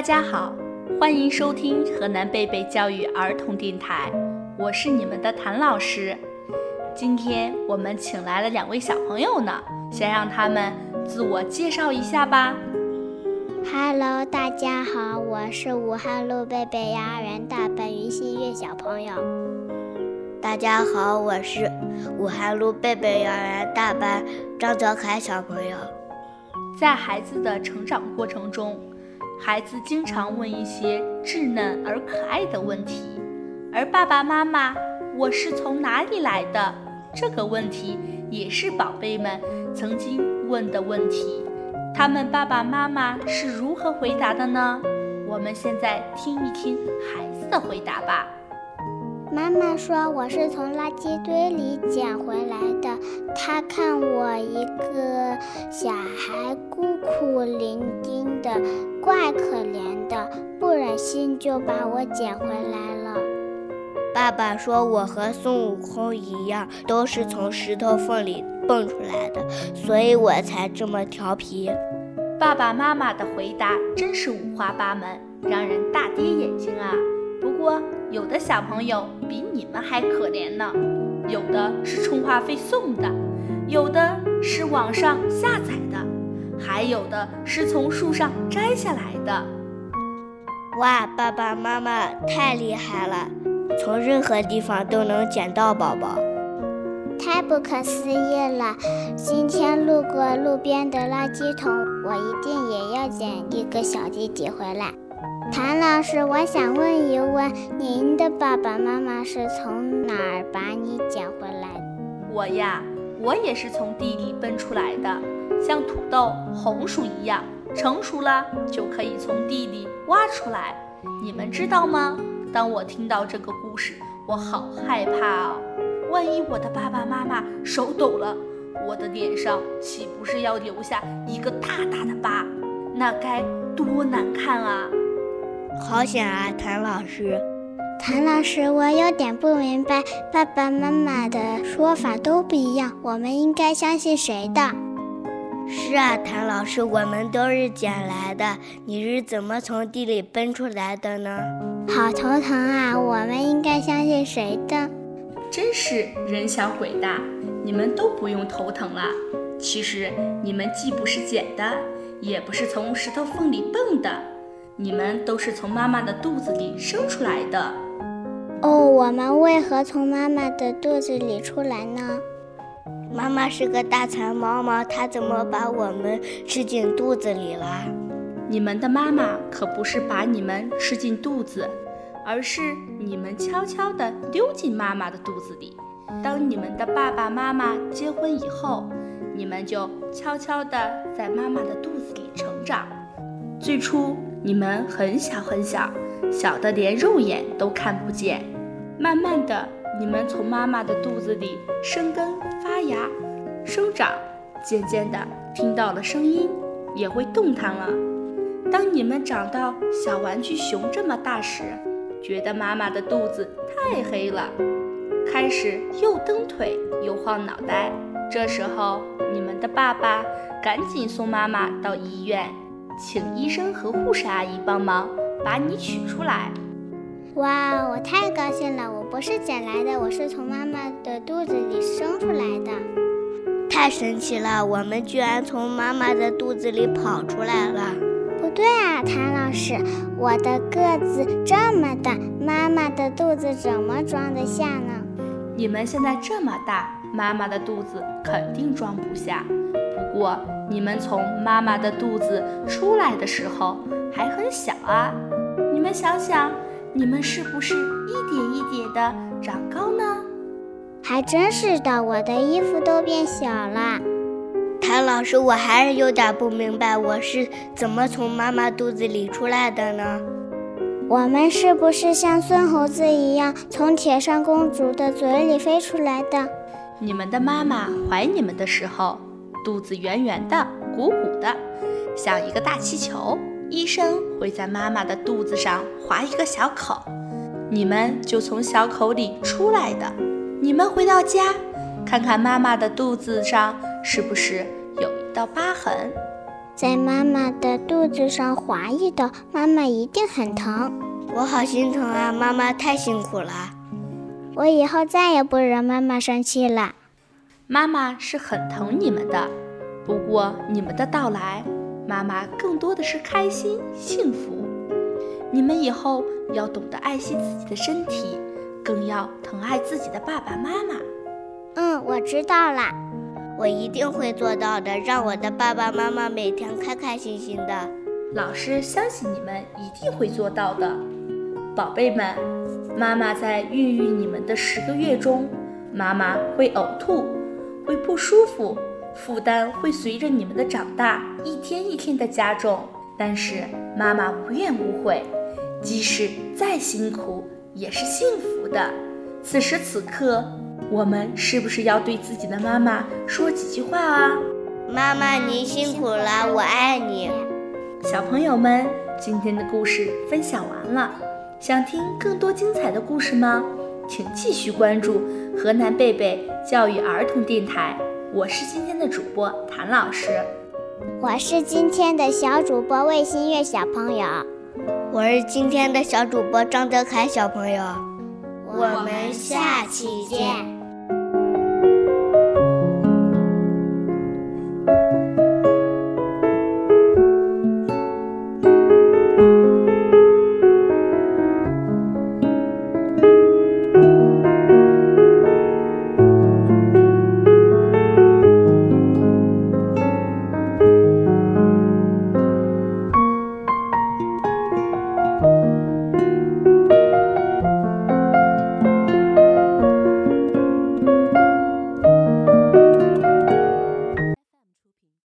大家好，欢迎收听河南贝贝教育儿童电台，我是你们的谭老师。今天我们请来了两位小朋友呢，先让他们自我介绍一下吧。Hello，大家好，我是武汉路贝贝幼儿园大班于新月小朋友。大家好，我是武汉路贝贝幼儿园大班张泽凯小朋友。在孩子的成长过程中，孩子经常问一些稚嫩而可爱的问题，而爸爸妈妈“我是从哪里来的”这个问题也是宝贝们曾经问的问题。他们爸爸妈妈是如何回答的呢？我们现在听一听孩子的回答吧。妈妈说：“我是从垃圾堆里捡回来的。她看我一个小孩孤苦伶仃的，怪可怜的，不忍心就把我捡回来了。”爸爸说：“我和孙悟空一样，都是从石头缝里蹦出来的，所以我才这么调皮。”爸爸妈妈的回答真是五花八门，让人大跌眼镜啊！不过，有的小朋友比你们还可怜呢，有的是充话费送的，有的是网上下载的，还有的是从树上摘下来的。哇，爸爸妈妈太厉害了，从任何地方都能捡到宝宝，太不可思议了！今天路过路边的垃圾桶，我一定也要捡一个小弟弟回来。谭老师，我想问一问，您的爸爸妈妈是从哪儿把你捡回来的？我呀，我也是从地里蹦出来的，像土豆、红薯一样，成熟了就可以从地里挖出来。你们知道吗？当我听到这个故事，我好害怕哦！万一我的爸爸妈妈手抖了，我的脸上岂不是要留下一个大大的疤？那该多难看啊！好险啊，谭老师！谭老师，我有点不明白，爸爸妈妈的说法都不一样，我们应该相信谁的？是啊，谭老师，我们都是捡来的，你是怎么从地里奔出来的呢？好头疼啊！我们应该相信谁的？真是人小鬼大，你们都不用头疼了。其实你们既不是捡的，也不是从石头缝里蹦的。你们都是从妈妈的肚子里生出来的。哦，我们为何从妈妈的肚子里出来呢？妈妈是个大馋猫猫，她怎么把我们吃进肚子里了？你们的妈妈可不是把你们吃进肚子，而是你们悄悄地溜进妈妈的肚子里。当你们的爸爸妈妈结婚以后，你们就悄悄地在妈妈的肚子里成长。最初。你们很小很小，小的连肉眼都看不见。慢慢的，你们从妈妈的肚子里生根发芽、生长，渐渐的听到了声音，也会动弹了。当你们长到小玩具熊这么大时，觉得妈妈的肚子太黑了，开始又蹬腿又晃脑袋。这时候，你们的爸爸赶紧送妈妈到医院。请医生和护士阿姨帮忙把你取出来。哇，我太高兴了！我不是捡来的，我是从妈妈的肚子里生出来的。太神奇了，我们居然从妈妈的肚子里跑出来了。不对啊，谭老师，我的个子这么大，妈妈的肚子怎么装得下呢？你们现在这么大，妈妈的肚子肯定装不下。不过，你们从妈妈的肚子出来的时候还很小啊！你们想想，你们是不是一点一点的长高呢？还真是的，我的衣服都变小了。谭老师，我还是有点不明白，我是怎么从妈妈肚子里出来的呢？我们是不是像孙猴子一样，从铁扇公主的嘴里飞出来的？你们的妈妈怀你们的时候。肚子圆圆的、鼓鼓的，像一个大气球。医生会在妈妈的肚子上划一个小口，你们就从小口里出来的。你们回到家，看看妈妈的肚子上是不是有一道疤痕？在妈妈的肚子上划一刀，妈妈一定很疼。我好心疼啊，妈妈太辛苦了。我以后再也不惹妈妈生气了。妈妈是很疼你们的，不过你们的到来，妈妈更多的是开心幸福。你们以后要懂得爱惜自己的身体，更要疼爱自己的爸爸妈妈。嗯，我知道啦，我一定会做到的，让我的爸爸妈妈每天开开心心的。老师相信你们一定会做到的，宝贝们。妈妈在孕育你们的十个月中，妈妈会呕吐，会不舒服，负担会随着你们的长大一天一天的加重。但是妈妈无怨无悔。即使再辛苦，也是幸福的。此时此刻，我们是不是要对自己的妈妈说几句话啊？妈妈，您辛苦了，我爱你。小朋友们，今天的故事分享完了。想听更多精彩的故事吗？请继续关注河南贝贝教育儿童电台。我是今天的主播谭老师，我是今天的小主播魏新月小朋友。我是今天的小主播张德凯小朋友，我们下期见。